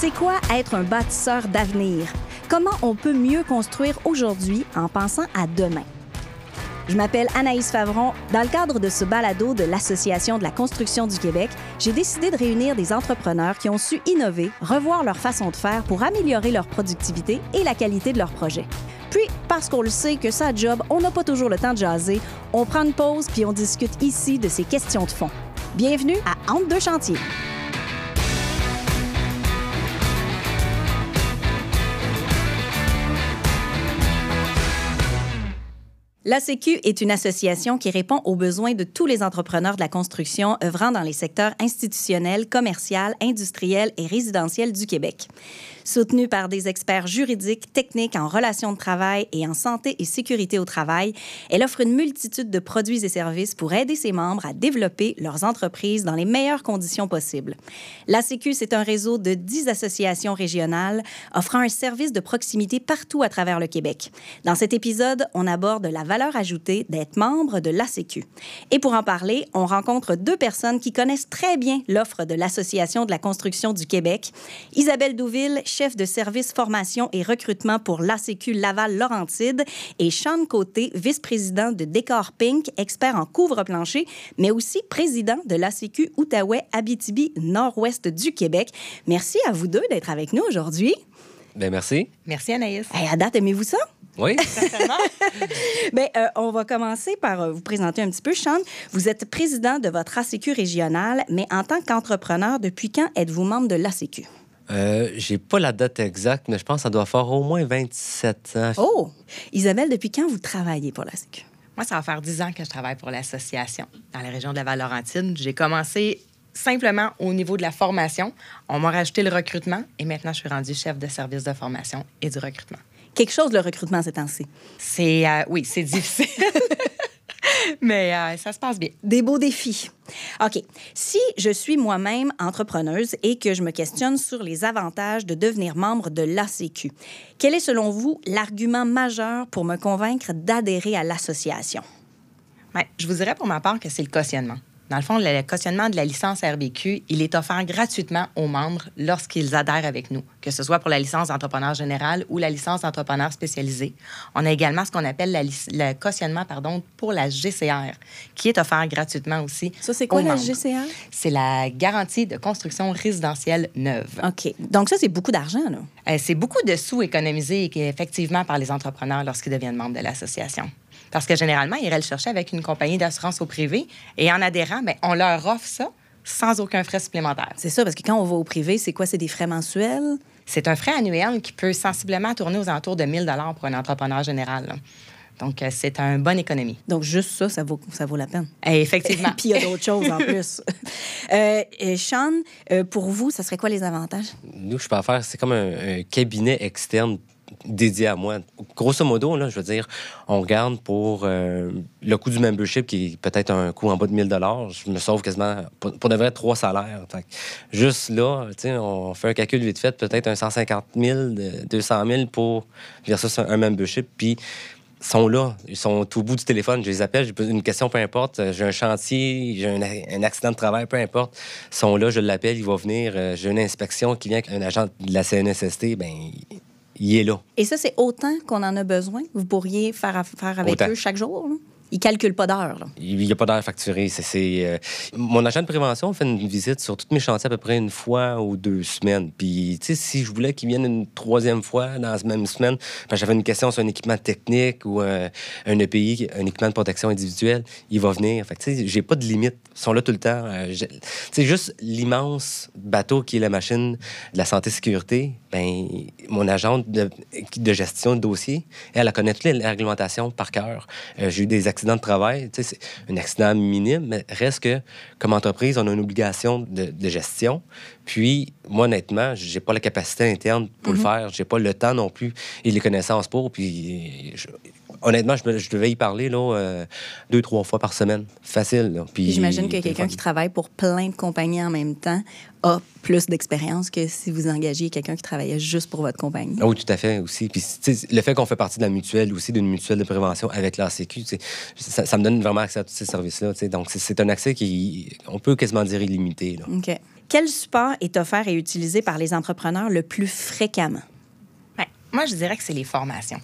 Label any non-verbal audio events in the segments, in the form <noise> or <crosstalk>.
C'est quoi être un bâtisseur d'avenir? Comment on peut mieux construire aujourd'hui en pensant à demain? Je m'appelle Anaïs Favron. Dans le cadre de ce balado de l'Association de la construction du Québec, j'ai décidé de réunir des entrepreneurs qui ont su innover, revoir leur façon de faire pour améliorer leur productivité et la qualité de leurs projets. Puis, parce qu'on le sait que ça job, on n'a pas toujours le temps de jaser, on prend une pause puis on discute ici de ces questions de fond. Bienvenue à Entre deux chantiers. La Sécu est une association qui répond aux besoins de tous les entrepreneurs de la construction œuvrant dans les secteurs institutionnels, commercial, industriel et résidentiel du Québec. Soutenue par des experts juridiques, techniques en relations de travail et en santé et sécurité au travail, elle offre une multitude de produits et services pour aider ses membres à développer leurs entreprises dans les meilleures conditions possibles. La Sécu, c'est un réseau de 10 associations régionales offrant un service de proximité partout à travers le Québec. Dans cet épisode, on aborde la valeur ajoutée d'être membre de la Sécu. Et pour en parler, on rencontre deux personnes qui connaissent très bien l'offre de l'Association de la construction du Québec. Isabelle Douville, chef de service formation et recrutement pour l'ACQ Laval-Laurentide, et Sean Côté, vice-président de Décor Pink, expert en couvre-plancher, mais aussi président de l'ACQ Outaouais-Abitibi Nord-Ouest du Québec. Merci à vous deux d'être avec nous aujourd'hui. Bien, merci. Merci, Anaïs. à date, aimez-vous ça? Oui. Certainement. <laughs> Bien, euh, on va commencer par euh, vous présenter un petit peu. Sean, vous êtes président de votre ACQ régionale, mais en tant qu'entrepreneur, depuis quand êtes-vous membre de l'ACQ? Euh, j'ai pas la date exacte, mais je pense que ça doit faire au moins 27 ans. Oh! Isabelle, depuis quand vous travaillez pour la Sécu? Moi, ça va faire 10 ans que je travaille pour l'association dans la région de la Val-Laurentine. J'ai commencé simplement au niveau de la formation. On m'a rajouté le recrutement et maintenant, je suis rendue chef de service de formation et du recrutement. Quelque chose, le recrutement, ces temps-ci. C'est, euh, oui, c'est difficile. <laughs> <laughs> Mais euh, ça se passe bien. Des beaux défis. OK. Si je suis moi-même entrepreneuse et que je me questionne sur les avantages de devenir membre de l'ACQ, quel est selon vous l'argument majeur pour me convaincre d'adhérer à l'association? Bien, je vous dirais pour ma part que c'est le cautionnement. Dans le fond, le cautionnement de la licence RBQ, il est offert gratuitement aux membres lorsqu'ils adhèrent avec nous, que ce soit pour la licence d'entrepreneur général ou la licence d'entrepreneur spécialisé. On a également ce qu'on appelle le cautionnement pardon, pour la GCR, qui est offert gratuitement aussi. Ça, c'est quoi la GCR? C'est la garantie de construction résidentielle neuve. OK. Donc, ça, c'est beaucoup d'argent, là. Euh, c'est beaucoup de sous économisés effectivement par les entrepreneurs lorsqu'ils deviennent membres de l'association. Parce que généralement, ils iraient le chercher avec une compagnie d'assurance au privé et en adhérant, bien, on leur offre ça sans aucun frais supplémentaire. C'est ça, parce que quand on va au privé, c'est quoi? C'est des frais mensuels? C'est un frais annuel qui peut sensiblement tourner aux alentours de 1000 pour un entrepreneur général. Donc, euh, c'est un bonne économie. Donc, juste ça, ça vaut, ça vaut la peine. Eh, effectivement. <laughs> Puis, il y a d'autres choses en <laughs> plus. euh, Sean, euh, pour vous, ça serait quoi les avantages? Nous, je peux faire, c'est comme un, cabinet externe dédié à moi. Grosso modo, là, je veux dire, on regarde pour euh, le coût du membership qui est peut-être un coût en bas de 1000 Je me sauve quasiment, pour, de vrai, trois salaires. juste là, on fait un calcul vite fait, peut-être un 150 000, 200 000 pour versus un, un membership. Puis sont là, ils sont au bout du téléphone, je les appelle, j'ai une question, peu importe, j'ai un chantier, j'ai un, accident de travail, peu importe, ils sont là, je l'appelle, il va venir, euh, j'ai une inspection qui vient avec un agent de la CNSST, ben il est là. Et ça, c'est autant qu'on en a besoin? Vous pourriez faire affaire avec eux chaque jour? Là? Il calcule pas d'heures. Il n'y a pas d'heures facturées. C'est, euh, Mon agent de prévention fait une visite sur tous mes chantiers à peu près une fois ou deux semaines. Puis, tu sais, si je voulais qu'il vienne une troisième fois dans la même semaine, ben, j'avais une question sur un équipement technique ou euh, un EPI, un équipement de protection individuelle, il va venir. Fait tu sais, j'ai pas de limite. Ils sont là tout le temps. C'est euh, juste l'immense bateau qui est la machine de la santé-sécurité. Ben, mon agent de, gestion de dossier, elle, connaît toutes les réglementations par cœur. j'ai eu des accident de travail, c'est un accident minime, mais reste que, comme entreprise, on a une obligation de, gestion. Puis, moi, honnêtement, j'ai pas la capacité interne pour le mm-hmm. faire. J'ai pas le temps non plus et les connaissances pour. Puis, honnêtement, je, devais y parler là, euh, deux, trois fois par semaine. Facile. Puis, J'imagine que quelqu'un qui travaille pour plein de compagnies en même temps a plus d'expérience que si vous engagez quelqu'un qui travaillait juste pour votre compagnie. oui, tout à fait aussi. Puis le fait qu'on fait partie de la mutuelle aussi, d'une mutuelle de prévention avec la Sécu, ça, ça, me donne vraiment accès à tous ces services-là. Donc c'est un accès qui, on peut quasiment dire illimité. OK. Quel support est offert et utilisé par les entrepreneurs le plus fréquemment? Bien, moi, je dirais que c'est les formations.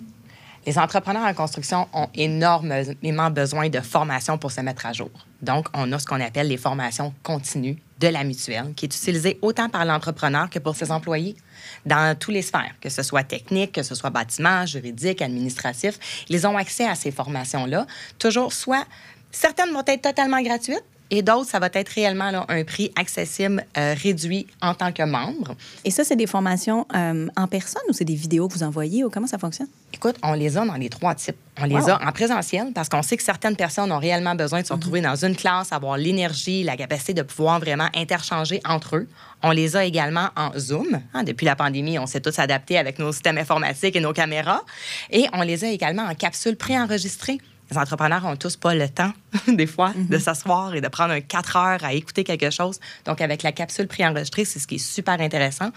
Les entrepreneurs en construction ont énormément besoin de formation pour se mettre à jour. Donc, on a ce qu'on appelle les formations continues de la mutuelle, qui est utilisée autant par l'entrepreneur que pour ses employés dans tous les sphères, que ce soit technique, que ce soit bâtiment, juridique, administratif. Ils ont accès à ces formations-là, toujours soit certaines vont être totalement gratuites, et d'autres, ça va être réellement là, un prix accessible, euh, réduit en tant que membre. Et ça, c'est des formations euh, en personne ou c'est des vidéos que vous envoyez ou comment ça fonctionne? Écoute, on les a dans les trois types. On les a en présentiel parce qu'on sait que certaines personnes ont réellement besoin de se retrouver dans une classe, avoir l'énergie, la capacité de pouvoir vraiment interchanger entre eux. On les a également en Zoom. Hein, depuis la pandémie, on s'est tous adaptés avec nos systèmes informatiques et nos caméras. Et on les a également en capsule préenregistrée les entrepreneurs n'ont tous pas le temps, <laughs> des fois, de mhm. s'asseoir et de prendre un 4 heures à écouter quelque chose. Donc, avec la capsule préenregistrée, c'est ce qui est super intéressant.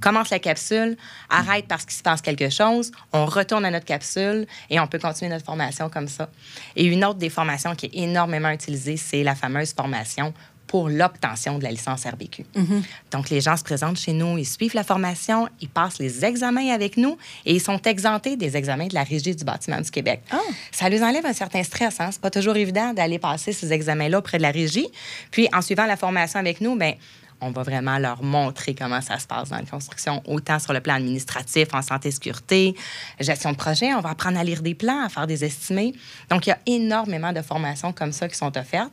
Commence la capsule, arrête parce qu'il se passe quelque chose, on retourne à notre capsule et on peut continuer notre formation comme ça. Et une autre des formations qui est énormément utilisée, c'est la fameuse formation pour l'obtention de la licence RBQ. Mhm. Donc, les gens se présentent chez nous, ils suivent la formation, ils passent les examens avec nous et ils sont exemptés des examens de la Régie du bâtiment du Québec. Ah. Ça leur enlève un certain stress. Hein? C'est pas toujours évident d'aller passer ces examens-là auprès de la Régie. Puis, en suivant la formation avec nous, ben on va vraiment leur montrer comment ça se passe dans la construction, autant sur le plan administratif, en santé et sécurité, gestion de projet. On va apprendre à lire des plans, à faire des estimés. Donc, il y a énormément de formations comme ça qui sont offertes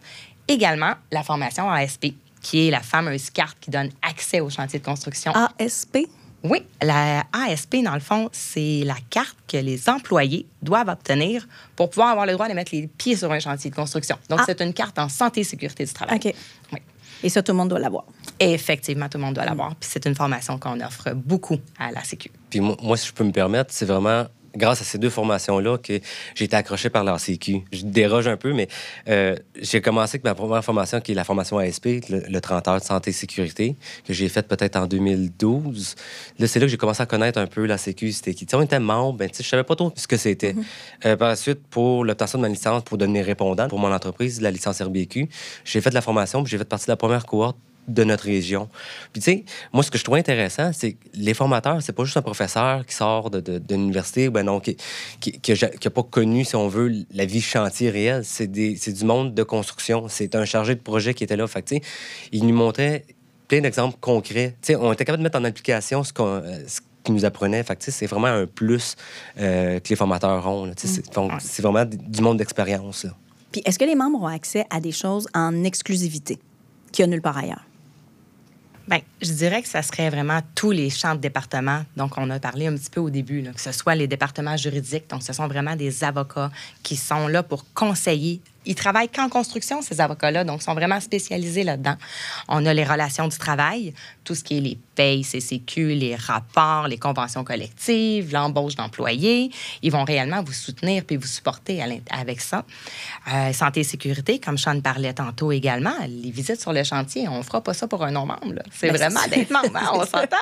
également la formation ASP, qui est la fameuse carte qui donne accès au chantier de construction. ASP? Oui, la ASP, dans le fond, c'est la carte que les employés doivent obtenir pour pouvoir avoir le droit de mettre les pieds sur un chantier de construction. Donc, ah. c'est une carte en santé et sécurité du travail. OK. Et ça, tout le monde doit l'avoir. Effectivement, tout le monde doit l'avoir. Puis c'est une formation qu'on offre beaucoup à la Sécu. Puis moi, si je peux me permettre, c'est vraiment grâce à ces deux formations-là que j'ai été accroché par la CQ. Je déroge un peu, mais euh, j'ai commencé avec ma première formation, qui est la formation ASP, le, 30 heures de santé et sécurité, que j'ai faite peut-être en 2012. Là, c'est là que j'ai commencé à connaître un peu la Sécu. C'était qui? on était membre, ben, je savais pas trop ce que c'était. Mm-hmm. Euh, par la suite, pour l'obtention de ma licence, pour devenir répondant pour mon entreprise, la licence RBQ, j'ai fait de la formation, puis j'ai fait partie de la première cohorte de notre région. Puis, tu sais, moi, ce que je trouve intéressant, c'est que les formateurs, c'est pas juste un professeur qui sort de, l'université, ben non, qui n'a pas connu, si on veut, la vie chantier réelle. C'est du monde de construction. C'est un chargé de projet qui était là. Fait tu sais, il nous montrait plein d'exemples concrets. Tu sais, on était capable de mettre en application ce qu'on qu'il nous apprenait. Fait c'est vraiment un plus euh, que les formateurs ont. Mm. C'est vraiment du monde d'expérience. Puis, est-ce que les membres ont accès à des choses en exclusivité qu'il n'y a nulle part ailleurs? Bien, je dirais que ça serait vraiment tous les champs de département. Donc, on a parlé un petit peu au début, que ce soit les départements juridiques. Donc, ce sont vraiment des avocats qui sont là pour conseiller ils travaillent qu'en construction, ces avocats-là, donc sont vraiment spécialisés là-dedans. On a les relations du travail, tout ce qui est les payes, CCQ, les rapports, les conventions collectives, l'embauche d'employés. Ils vont réellement vous soutenir puis vous supporter avec ça. Euh, santé et sécurité, comme Sean parlait tantôt également, les visites sur le chantier, on ne fera pas ça pour un non-membre. C'est ben, vraiment d'être membre, hein, on <laughs> s'entend.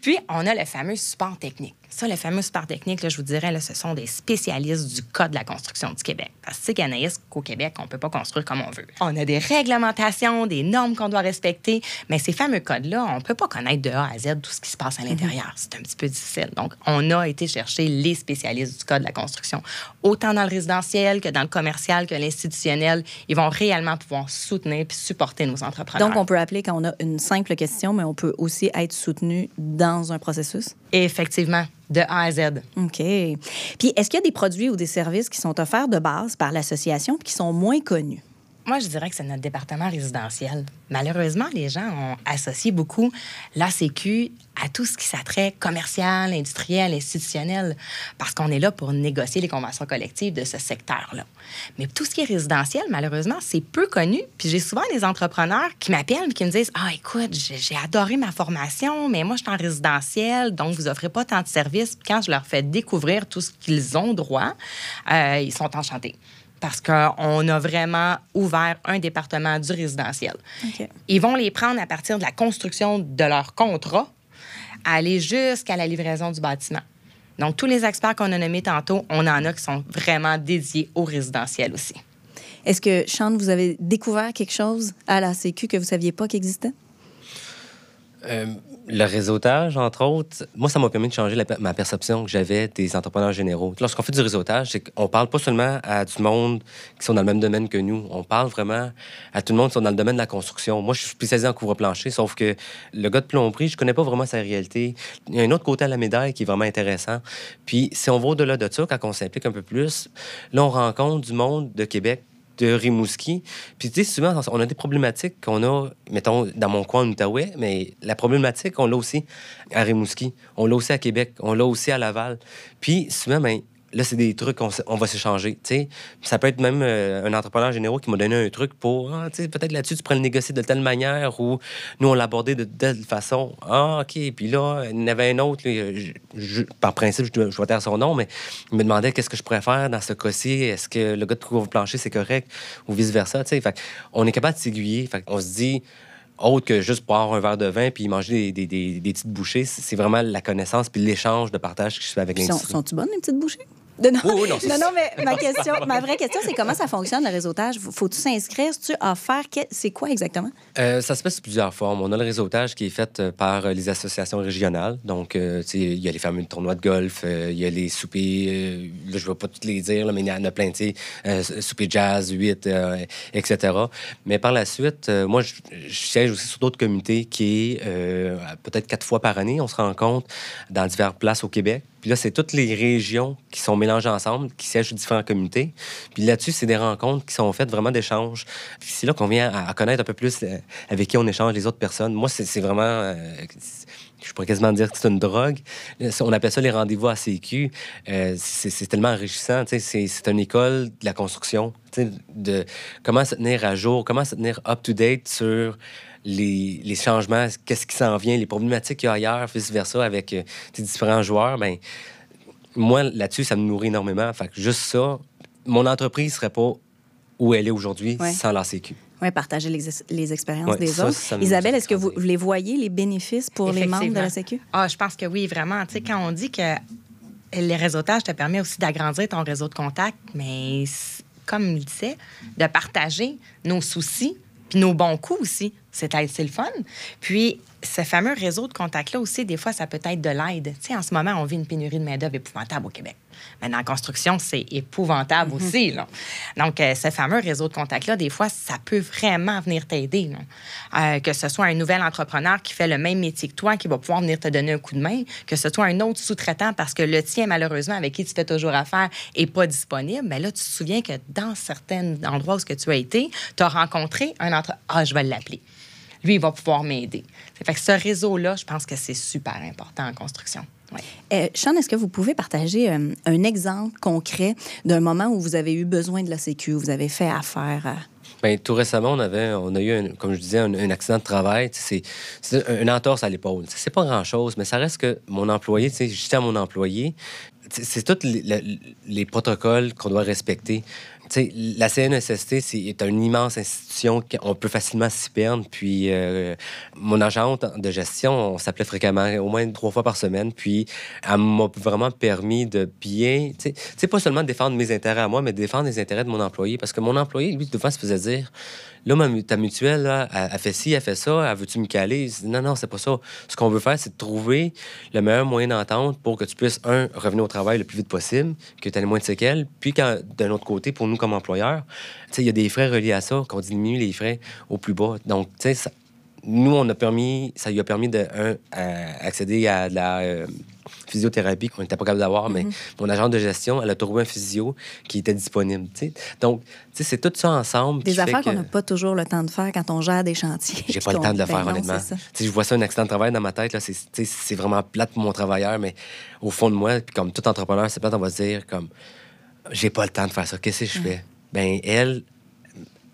Puis, on a le fameux support technique. Ça, le fameux support technique, là, je vous dirais, là, ce sont des spécialistes du Code de la construction du Québec. Parce que, c'est qu'au Québec, on ne peut pas construire comme on veut. On a des réglementations, des normes qu'on doit respecter, mais ces fameux codes-là, on ne peut pas connaître de A à Z tout ce qui se passe à l'intérieur. Mhm. C'est un petit peu difficile. Donc, on a été chercher les spécialistes du Code de la construction. Autant dans le résidentiel que dans le commercial que l'institutionnel, ils vont réellement pouvoir soutenir puis supporter nos entrepreneurs. Donc, on peut appeler quand on a une simple question, mais on peut aussi être soutenu dans un processus? Effectivement de A à Z. OK. Puis, est-ce qu'il y a des produits ou des services qui sont offerts de base par l'association qui sont moins connus? Moi, je dirais que c'est notre département résidentiel. Malheureusement, les gens ont associé beaucoup l'ACQ à tout ce qui s'attrait commercial, industriel, institutionnel, parce qu'on est là pour négocier les conventions collectives de ce secteur-là. Mais tout ce qui est résidentiel, malheureusement, c'est peu connu. Puis j'ai souvent des entrepreneurs qui m'appellent et qui me disent Ah, écoute, j'ai adoré ma formation, mais moi, je suis en résidentiel, donc vous offrez pas tant de services. Puis quand je leur fais découvrir tout ce qu'ils ont droit, euh, ils sont enchantés parce qu'on a vraiment ouvert un département du résidentiel. Ils vont les prendre à partir de la construction de leur contrat, aller jusqu'à la livraison du bâtiment. Donc, tous les experts qu'on a nommés tantôt, on en a qui sont vraiment dédiés au résidentiel aussi. Est-ce que, Chante, vous avez découvert quelque chose à la Sécu que vous ne saviez pas qu'il existait? Euh, le réseautage, entre autres, moi, ça m'a permis de changer ma perception que j'avais des entrepreneurs généraux. Lorsqu'on fait du réseautage, c'est qu'on parle pas seulement à du monde qui sont dans le même domaine que nous. On parle vraiment à tout le monde qui sont dans le domaine de la construction. Moi, je suis spécialisé en couvre-plancher, sauf que le gars de plomberie, je connais pas vraiment sa réalité. Il y a un autre côté à la médaille qui est vraiment intéressant. Puis, si on va au-delà de ça, quand on s'implique un peu plus, là, on rencontre du monde de Québec de Rimouski. Puis, tu sais, souvent, on a des problématiques qu'on a, mettons, dans mon coin en Outaouais, mais la problématique, on l'a aussi à Rimouski, on l'a aussi à Québec, on l'a aussi à Laval. Puis, souvent, ben, là, c'est des trucs qu'on on va s'échanger. Ça peut être même euh, un entrepreneur généraux qui m'a donné un truc pour, ah, peut-être là-dessus, tu pourrais le négocier de telle manière ou nous, on l'abordait de telle façon. Ah, OK. Puis là, il y en avait un autre, par principe, je, je vais taire son nom, mais il me demandait qu'est-ce que je pourrais faire dans ce cas-ci. Est-ce que le gars de couvre-plancher, c'est correct? Ou vice-versa. Fait on est capable de s'aiguiller. On se dit, autre que juste boire un verre de vin puis manger des, des, des, petites bouchées, c'est vraiment la connaissance puis l'échange de partage que je fais avec l'industrie. Sont, sont-tu bonnes, les petites bouchées? Non, non, mais ma, question, ma vraie question, c'est comment ça fonctionne, le réseautage? Faut-tu s'inscrire? tu offert? C'est quoi exactement? Euh, ça se fait sous plusieurs formes. On a le réseautage qui est fait euh, par euh, les associations régionales. Donc, il y a les fameux tournois de golf, il y a les soupers, là, je ne vais pas toutes les dire, mais il y en a plein, tu sais, souper jazz, 8, etc. Mais par la suite, moi, je, siège aussi sur d'autres comités qui est peut-être quatre fois par année. On se rencontre dans diverses places au Québec. Puis là, c'est toutes les régions qui sont mélangées ensemble, qui siègent sur différentes communautés. Puis là-dessus, c'est des rencontres qui sont faites vraiment d'échanges. Puis c'est là qu'on vient à, connaître un peu plus euh, avec qui on échange les autres personnes. Moi, c'est vraiment... Euh, je pourrais quasiment dire que c'est une drogue. On appelle ça les rendez-vous à CQ. Euh, c'est tellement enrichissant. C'est une école de la construction, de comment se tenir à jour, comment se tenir up-to-date sur les, les changements, qu'est-ce qui s'en vient, les problématiques qu'il y a ailleurs, vice-versa, avec euh, différents joueurs, ben, moi, là-dessus, ça me nourrit énormément. Fait que juste ça, mon entreprise ne serait pas où elle est aujourd'hui sans la Sécu. Oui, partager les, les expériences des autres. Isabelle, est-ce que vous, les voyez, les bénéfices pour les membres de la Sécu? Ah, je pense que oui, vraiment. Tu sais, quand on dit que les réseautages te permet aussi d'agrandir ton réseau de contacts, mais comme il disait, de partager nos soucis, nos bons coups aussi. C'est le fun. Puis, ce fameux réseau de contacts-là aussi, des fois, ça peut être de l'aide. Tu sais, en ce moment, on vit une pénurie de main-d'œuvre épouvantable au Québec. Mais dans la construction, c'est épouvantable mm-hmm. aussi. Là. Donc, euh, ce fameux réseau de contacts-là, des fois, ça peut vraiment venir t'aider. Euh, que ce soit un nouvel entrepreneur qui fait le même métier que toi, qui va pouvoir venir te donner un coup de main, que ce soit un autre sous-traitant parce que le tien, malheureusement, avec qui tu fais toujours affaire, n'est pas disponible. Mais là, tu te souviens que dans certains endroits où tu as été, tu as rencontré un entre... Ah, je vais l'appeler lui, il va pouvoir m'aider. Fait que ce réseau-là, je pense que c'est super important en construction. Ouais. Euh, Sean, est-ce que vous pouvez partager euh, un exemple concret d'un moment où vous avez eu besoin de la Sécu, où vous avez fait affaire à... Bien, tout récemment, on, avait, on a eu, comme je disais, un, accident de travail. C'est une entorse à l'épaule. C'est pas grand-chose, mais ça reste que mon employé, j'étais à mon employé, c'est tous les protocoles qu'on doit respecter la CNSST, c'est une immense institution qu'on peut facilement s'y perdre. Puis, euh, mon agente de gestion, on s'appelait fréquemment, au moins trois fois par semaine. Puis, elle m'a vraiment permis de bien, tu sais, pas seulement défendre mes intérêts à moi, mais défendre les intérêts de mon employé. Parce que mon employé, lui, devant, se faisait dire Là, ta mutuelle, là, elle, fait ci, elle fait ça, elle veut-tu me caler? non, non, c'est pas ça. Ce qu'on veut faire, c'est trouver le meilleur moyen d'entente pour que tu puisses, un, revenir au travail le plus vite possible, que tu aies moins de séquelles. Puis, d'un autre côté, pour nous comme employeurs, il y a des frais reliés à ça, qu'on diminue les frais au plus bas. Donc, tu sais, nous, on a permis, ça lui a permis de, un, accéder à de la. Euh, physiothérapie qu'on n'était pas capable d'avoir, mais mhm. mon agent de gestion, elle a trouvé un physio qui était disponible. Donc, c'est tout ça ensemble. Des affaires qu'on n'a pas toujours le temps de faire quand on gère des chantiers. J'ai <laughs> pas le temps de le faire, ben honnêtement. Je vois ça, un accident de travail dans ma tête, c'est vraiment plate pour mon travailleur, mais au fond de moi, puis comme tout entrepreneur, c'est plate, on va se dire, comme, j'ai pas le temps de faire ça. Qu'est-ce que je fais? Ben, elle,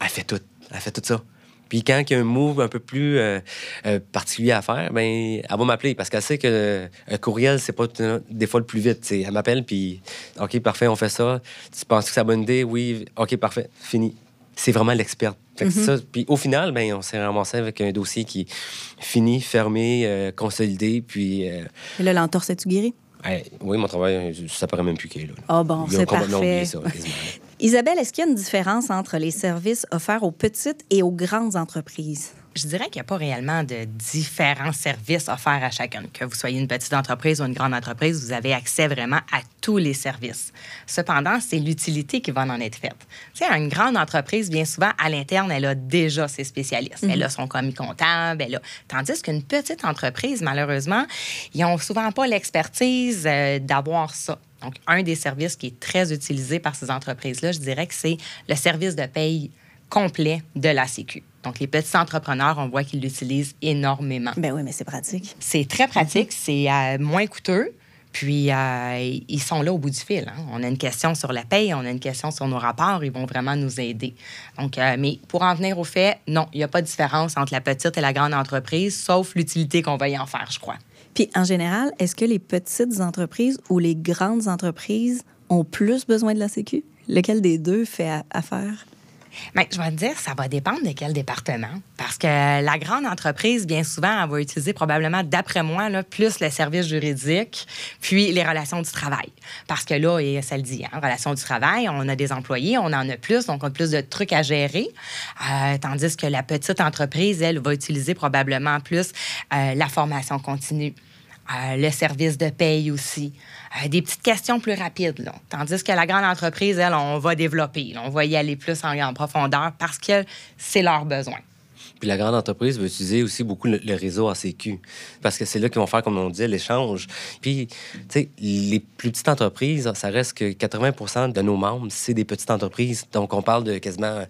elle fait tout. Elle fait tout ça. Puis quand il y a un move un peu plus euh, euh, particulier à faire, ben elle va m'appeler parce qu'elle sait que un courriel, c'est pas des fois le plus vite. Elle m'appelle, puis OK, parfait, on fait ça. Tu penses que c'est la bonne idée? Oui, OK, parfait, fini. C'est vraiment l'expert. Mm-hmm. Puis au final, ben, on s'est ramassé avec un dossier qui est fini, fermé, euh, consolidé. Puis. Et là, l'entorse, est-tu guéri? Oui, mon travail, ça paraît même plus qu'il est là. Ah bon, c'est parfait. Ça, <laughs> Isabelle, est-ce qu'il y a une différence entre les services offerts aux petites et aux grandes entreprises? je dirais qu'il n'y a pas réellement de différents services offerts à chacun. Que vous soyez une petite entreprise ou une grande entreprise, vous avez accès vraiment à tous les services. Cependant, c'est l'utilité qui va en être faite. Tu sais, une grande entreprise, bien souvent, à l'interne, elle a déjà ses spécialistes. Elle a son commis comptable, tandis qu'une petite entreprise, malheureusement, ils n'ont souvent pas l'expertise euh, d'avoir ça. Donc, un des services qui est très utilisé par ces entreprises-là, je dirais que c'est le service de paye complet de la Sécu. Donc, les petits entrepreneurs, on voit qu'ils l'utilisent énormément. Ben oui, mais c'est pratique. C'est très pratique, c'est euh, moins coûteux. Puis, euh, ils sont là au bout du fil. hein. On a une question sur la paye, on a une question sur nos rapports, ils vont vraiment nous aider. Donc, euh, mais pour en venir au fait, non, il n'y a pas de différence entre la petite et la grande entreprise, sauf l'utilité qu'on va y en faire, je crois. Puis, en général, est-ce que les petites entreprises ou les grandes entreprises ont plus besoin de la Sécu? Lequel des deux fait affaire? Bien, je vais te dire, ça va dépendre de quel département. Parce que la grande entreprise, bien souvent, elle va utiliser probablement, d'après moi, là, plus le service juridique, puis les relations du travail. Parce que là, et ça le dit, hein, relations du travail, on a des employés, on en a plus, donc on a plus de trucs à gérer. Euh, tandis que la petite entreprise, elle, va utiliser probablement plus euh, la formation continue. Euh, le service de paye aussi. Euh, des petites questions plus rapides. Là. Tandis que la grande entreprise, elle, on va développer. on va y aller plus en, en profondeur parce que c'est leur besoin. Puis la grande entreprise va utiliser aussi beaucoup le, le réseau ACQ. Parce que c'est là qu'ils vont faire, comme on dit, l'échange. Puis, tu sais, les plus petites entreprises, ça reste que 80 de nos membres, c'est des petites entreprises. Donc, on parle de quasiment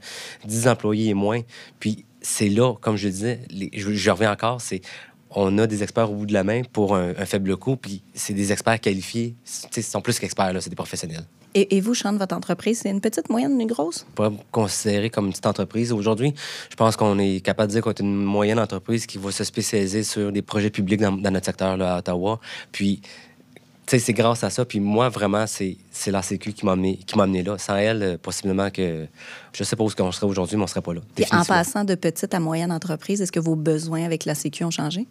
10 employés et moins. Puis, c'est là, comme je disais, je reviens encore, c'est on a des experts au bout de la main pour un, un faible coût, puis c'est des experts qualifiés. Tu sais, Ils sont plus qu'experts, là, c'est des professionnels. Et, et vous, Sean, votre entreprise, c'est une petite, moyenne, une grosse? On pourrait me considérer comme une petite entreprise. Aujourd'hui, je pense qu'on est capable de dire qu'on est une moyenne entreprise qui va se spécialiser sur des projets publics dans, dans notre secteur là, à Ottawa. Puis, tu sais, c'est grâce à ça. Puis moi, vraiment, c'est la Sécu qui m'a amené, là. Sans elle, euh, possiblement que je sais pas où on serait aujourd'hui, mais on serait pas là. Puis en passant de petite à moyenne entreprise, est-ce que vos besoins avec la Sécu ont changé?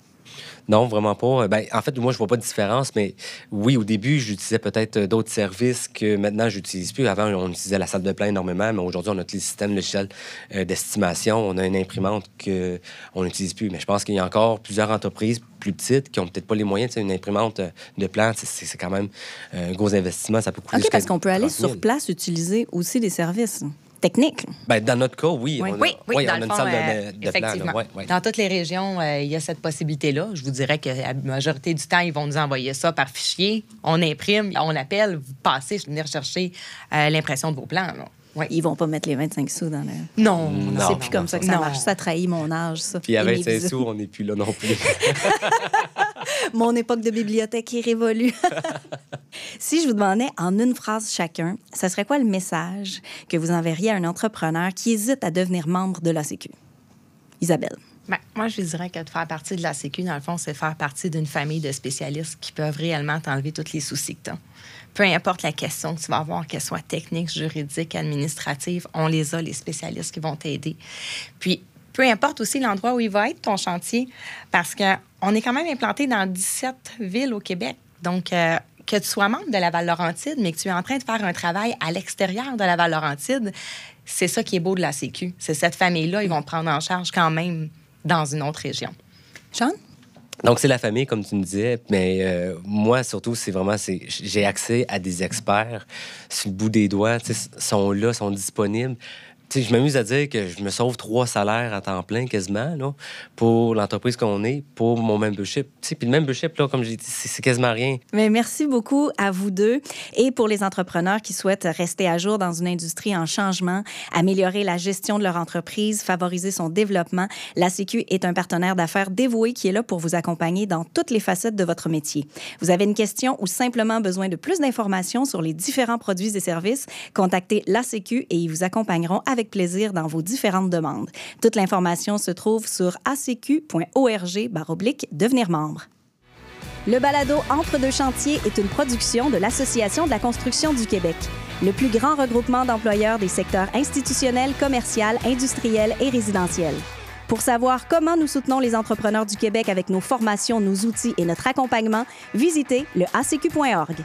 Non, vraiment pas. Ben, en fait, moi, je vois pas de différence, mais oui, au début, j'utilisais peut-être euh, d'autres services que maintenant, j'utilise plus. Avant, on utilisait la salle de plein énormément, mais aujourd'hui, on a tous les systèmes logiciels euh, d'estimation. On a une imprimante qu'on n'utilise plus. Mais je pense qu'il y a encore plusieurs entreprises plus petites qui ont peut-être pas les moyens. Une imprimante euh, de plan, c'est- quand même euh, un gros investissement. Ça peut coûter OK, parce qu'on peut aller 30 000. sur place utiliser aussi des services Ben, dans notre cas, oui. Oui. On a, Oui, oui, dans on a le une fond, salle de, de plan. là. effectivement. Ouais, ouais. Dans toutes les régions, euh, il y a cette possibilité-là. Je vous dirais que la majorité du temps, ils vont nous envoyer ça par fichier. On imprime, on appelle, vous passez, venir chercher euh, l'impression de vos plans. là. Ouais. Ils vont pas mettre les 25 sous dans le... Non, Non, c'est plus comme ça que ça non. marche. Ça trahit mon âge, ça. Puis mes 25 sous, on n'est plus là non plus. <laughs> Mon époque de bibliothèque est révolue. <laughs> si je vous demandais en une phrase chacun, ça serait quoi le message que vous enverriez à un entrepreneur qui hésite à devenir membre de la Sécu? Isabelle. Ben, moi, je vous dirais que de faire partie de la Sécu, dans le fond, c'est faire partie d'une famille de spécialistes qui peuvent réellement t'enlever tous les soucis que tu as. Peu importe la question que tu vas avoir, qu'elle soit technique, juridique, administrative, on les a, les spécialistes qui vont t'aider. Puis, peu importe aussi l'endroit où il va être ton chantier, parce qu'on est quand même implanté dans 17 villes au Québec. Donc, euh, que tu sois membre de la Val-Laurentide, mais que tu es en train de faire un travail à l'extérieur de la Val-Laurentide, c'est ça qui est beau de la Sécu. C'est cette famille-là, ils vont prendre en charge quand même dans une autre région. Sean? Donc, c'est la famille, comme tu me disais, mais euh, moi, surtout, c'est vraiment, j'ai accès à des experts sur le bout des doigts, sont là, sont disponibles. Tu sais, je m'amuse à dire que je me sauve trois salaires à temps plein quasiment là, pour l'entreprise qu'on est, pour mon membership. Tu sais, puis le membership, là, comme j'ai dit, c'est quasiment rien. Mais merci beaucoup à vous deux. Et pour les entrepreneurs qui souhaitent rester à jour dans une industrie en changement, améliorer la gestion de leur entreprise, favoriser son développement, la Sécu est un partenaire d'affaires dévoué qui est là pour vous accompagner dans toutes les facettes de votre métier. Vous avez une question ou simplement besoin de plus d'informations sur les différents produits et services, contactez la Sécu et ils vous accompagneront avec plaisir dans vos différentes demandes. Toute l'information se trouve sur acq.org baroblique devenir membre. Le balado Entre deux chantiers est une production de l'Association de la construction du Québec, le plus grand regroupement d'employeurs des secteurs institutionnels, commercial, industriel et résidentiel. Pour savoir comment nous soutenons les entrepreneurs du Québec avec nos formations, nos outils et notre accompagnement, visitez le acq.org.